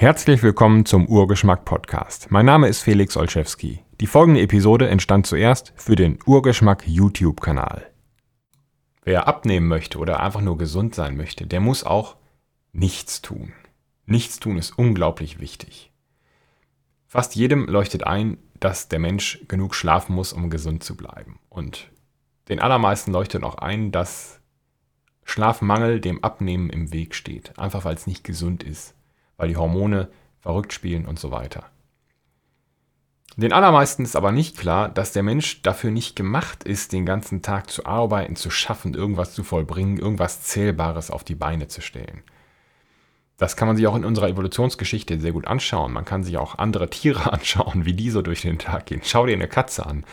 Herzlich willkommen zum Urgeschmack Podcast. Mein Name ist Felix Olszewski. Die folgende Episode entstand zuerst für den Urgeschmack YouTube-Kanal. Wer abnehmen möchte oder einfach nur gesund sein möchte, der muss auch nichts tun. Nichts tun ist unglaublich wichtig. Fast jedem leuchtet ein, dass der Mensch genug schlafen muss, um gesund zu bleiben. Und den allermeisten leuchtet auch ein, dass Schlafmangel dem Abnehmen im Weg steht, einfach weil es nicht gesund ist weil die Hormone verrückt spielen und so weiter. Den allermeisten ist aber nicht klar, dass der Mensch dafür nicht gemacht ist, den ganzen Tag zu arbeiten, zu schaffen, irgendwas zu vollbringen, irgendwas Zählbares auf die Beine zu stellen. Das kann man sich auch in unserer Evolutionsgeschichte sehr gut anschauen. Man kann sich auch andere Tiere anschauen, wie die so durch den Tag gehen. Schau dir eine Katze an.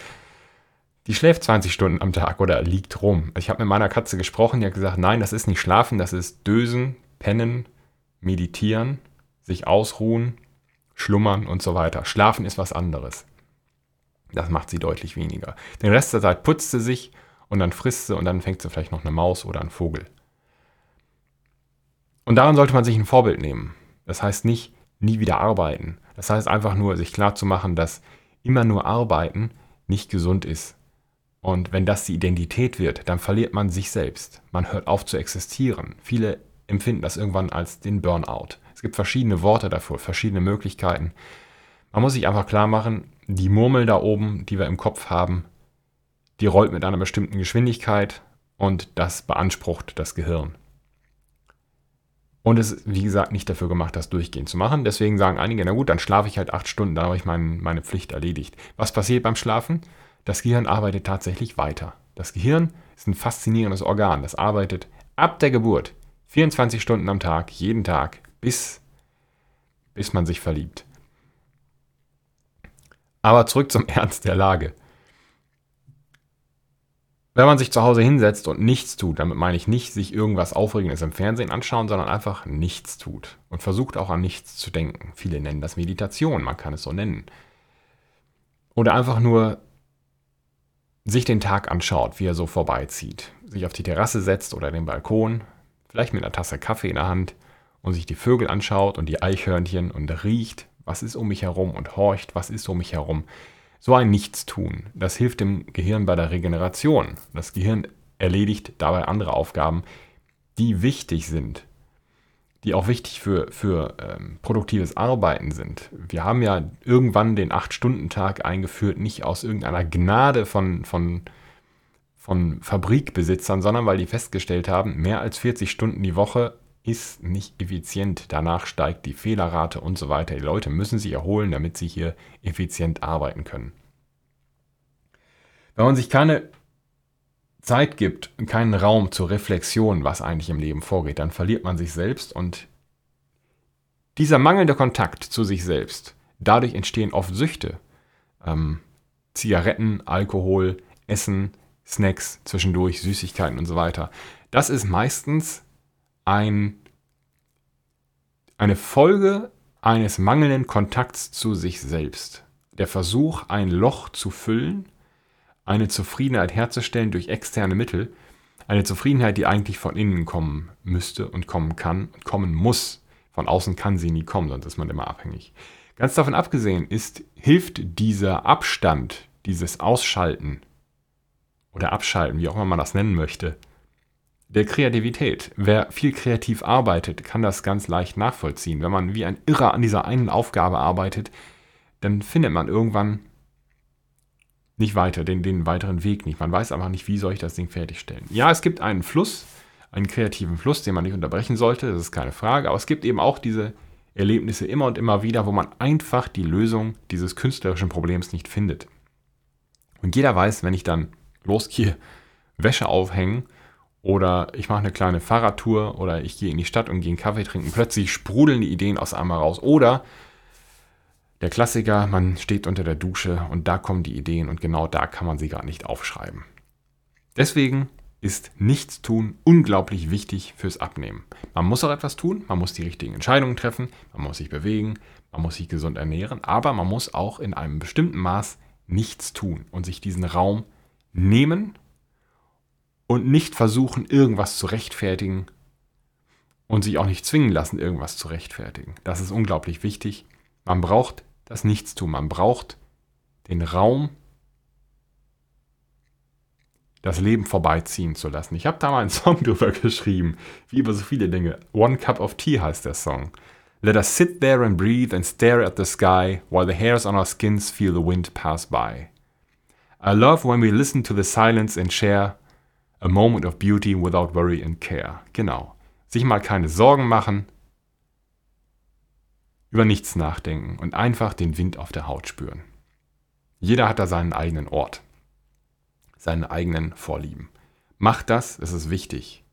Die schläft 20 Stunden am Tag oder liegt rum. Ich habe mit meiner Katze gesprochen, die hat gesagt, nein, das ist nicht schlafen, das ist dösen, pennen, meditieren sich ausruhen, schlummern und so weiter. Schlafen ist was anderes. Das macht sie deutlich weniger. Den Rest der Zeit putzt sie sich und dann frisst sie und dann fängt sie vielleicht noch eine Maus oder einen Vogel. Und daran sollte man sich ein Vorbild nehmen. Das heißt nicht nie wieder arbeiten. Das heißt einfach nur, sich klar zu machen, dass immer nur arbeiten nicht gesund ist. Und wenn das die Identität wird, dann verliert man sich selbst. Man hört auf zu existieren. Viele empfinden das irgendwann als den Burnout. Es gibt verschiedene Worte dafür, verschiedene Möglichkeiten. Man muss sich einfach klar machen, die Murmel da oben, die wir im Kopf haben, die rollt mit einer bestimmten Geschwindigkeit und das beansprucht das Gehirn. Und es ist, wie gesagt, nicht dafür gemacht, das durchgehend zu machen. Deswegen sagen einige, na gut, dann schlafe ich halt acht Stunden, dann habe ich mein, meine Pflicht erledigt. Was passiert beim Schlafen? Das Gehirn arbeitet tatsächlich weiter. Das Gehirn ist ein faszinierendes Organ. Das arbeitet ab der Geburt 24 Stunden am Tag, jeden Tag, bis, bis man sich verliebt. Aber zurück zum Ernst der Lage. Wenn man sich zu Hause hinsetzt und nichts tut, damit meine ich nicht sich irgendwas Aufregendes im Fernsehen anschauen, sondern einfach nichts tut und versucht auch an nichts zu denken. Viele nennen das Meditation, man kann es so nennen. Oder einfach nur sich den Tag anschaut, wie er so vorbeizieht. Sich auf die Terrasse setzt oder den Balkon, vielleicht mit einer Tasse Kaffee in der Hand und sich die Vögel anschaut und die Eichhörnchen und riecht, was ist um mich herum und horcht, was ist um mich herum. So ein Nichtstun, das hilft dem Gehirn bei der Regeneration. Das Gehirn erledigt dabei andere Aufgaben, die wichtig sind, die auch wichtig für, für ähm, produktives Arbeiten sind. Wir haben ja irgendwann den 8-Stunden-Tag eingeführt, nicht aus irgendeiner Gnade von, von, von Fabrikbesitzern, sondern weil die festgestellt haben, mehr als 40 Stunden die Woche ist nicht effizient. Danach steigt die Fehlerrate und so weiter. Die Leute müssen sich erholen, damit sie hier effizient arbeiten können. Wenn man sich keine Zeit gibt, keinen Raum zur Reflexion, was eigentlich im Leben vorgeht, dann verliert man sich selbst und dieser mangelnde Kontakt zu sich selbst, dadurch entstehen oft Süchte. Ähm, Zigaretten, Alkohol, Essen, Snacks zwischendurch, Süßigkeiten und so weiter. Das ist meistens ein, eine Folge eines mangelnden Kontakts zu sich selbst. Der Versuch, ein Loch zu füllen, eine Zufriedenheit herzustellen durch externe Mittel, eine Zufriedenheit, die eigentlich von innen kommen müsste und kommen kann und kommen muss. Von außen kann sie nie kommen, sonst ist man immer abhängig. Ganz davon abgesehen ist, hilft dieser Abstand, dieses Ausschalten oder Abschalten, wie auch immer man das nennen möchte, der Kreativität. Wer viel kreativ arbeitet, kann das ganz leicht nachvollziehen. Wenn man wie ein Irrer an dieser einen Aufgabe arbeitet, dann findet man irgendwann nicht weiter, den, den weiteren Weg nicht. Man weiß einfach nicht, wie soll ich das Ding fertigstellen. Ja, es gibt einen Fluss, einen kreativen Fluss, den man nicht unterbrechen sollte, das ist keine Frage, aber es gibt eben auch diese Erlebnisse immer und immer wieder, wo man einfach die Lösung dieses künstlerischen Problems nicht findet. Und jeder weiß, wenn ich dann losgehe, Wäsche aufhängen oder ich mache eine kleine Fahrradtour oder ich gehe in die Stadt und gehe einen Kaffee trinken. Plötzlich sprudeln die Ideen aus einmal raus. Oder der Klassiker, man steht unter der Dusche und da kommen die Ideen und genau da kann man sie gar nicht aufschreiben. Deswegen ist Nichtstun unglaublich wichtig fürs Abnehmen. Man muss auch etwas tun, man muss die richtigen Entscheidungen treffen, man muss sich bewegen, man muss sich gesund ernähren, aber man muss auch in einem bestimmten Maß nichts tun und sich diesen Raum nehmen und nicht versuchen, irgendwas zu rechtfertigen und sich auch nicht zwingen lassen, irgendwas zu rechtfertigen. Das ist unglaublich wichtig. Man braucht das Nichtstun. Man braucht den Raum, das Leben vorbeiziehen zu lassen. Ich habe da mal einen Song drüber geschrieben, wie über so viele Dinge. One Cup of Tea heißt der Song. Let us sit there and breathe and stare at the sky while the hairs on our skins feel the wind pass by. I love when we listen to the silence and share a moment of beauty without worry and care. Genau. Sich mal keine Sorgen machen, über nichts nachdenken und einfach den Wind auf der Haut spüren. Jeder hat da seinen eigenen Ort, seine eigenen Vorlieben. Macht das, es ist wichtig.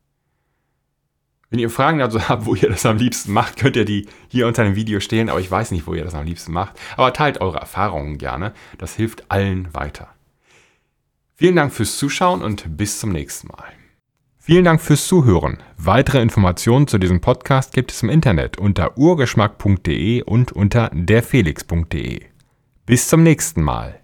Wenn ihr Fragen dazu habt, wo ihr das am liebsten macht, könnt ihr die hier unter dem Video stellen, aber ich weiß nicht, wo ihr das am liebsten macht. Aber teilt eure Erfahrungen gerne, das hilft allen weiter. Vielen Dank fürs Zuschauen und bis zum nächsten Mal. Vielen Dank fürs Zuhören. Weitere Informationen zu diesem Podcast gibt es im Internet unter urgeschmack.de und unter derfelix.de. Bis zum nächsten Mal.